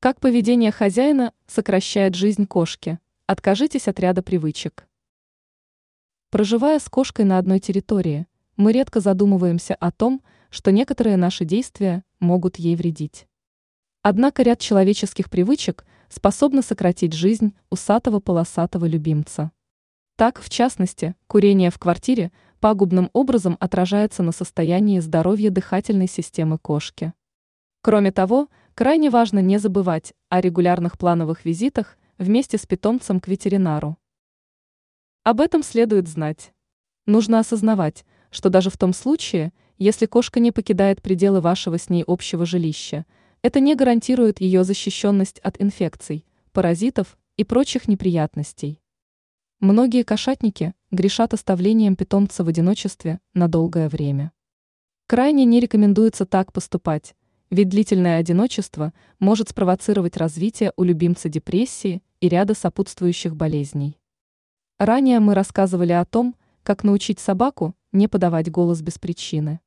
Как поведение хозяина сокращает жизнь кошки? Откажитесь от ряда привычек. Проживая с кошкой на одной территории, мы редко задумываемся о том, что некоторые наши действия могут ей вредить. Однако ряд человеческих привычек способны сократить жизнь усатого полосатого любимца. Так, в частности, курение в квартире пагубным образом отражается на состоянии здоровья дыхательной системы кошки. Кроме того, крайне важно не забывать о регулярных плановых визитах вместе с питомцем к ветеринару. Об этом следует знать. Нужно осознавать, что даже в том случае, если кошка не покидает пределы вашего с ней общего жилища, это не гарантирует ее защищенность от инфекций, паразитов и прочих неприятностей. Многие кошатники грешат оставлением питомца в одиночестве на долгое время. Крайне не рекомендуется так поступать, ведь длительное одиночество может спровоцировать развитие у любимца депрессии и ряда сопутствующих болезней. Ранее мы рассказывали о том, как научить собаку не подавать голос без причины.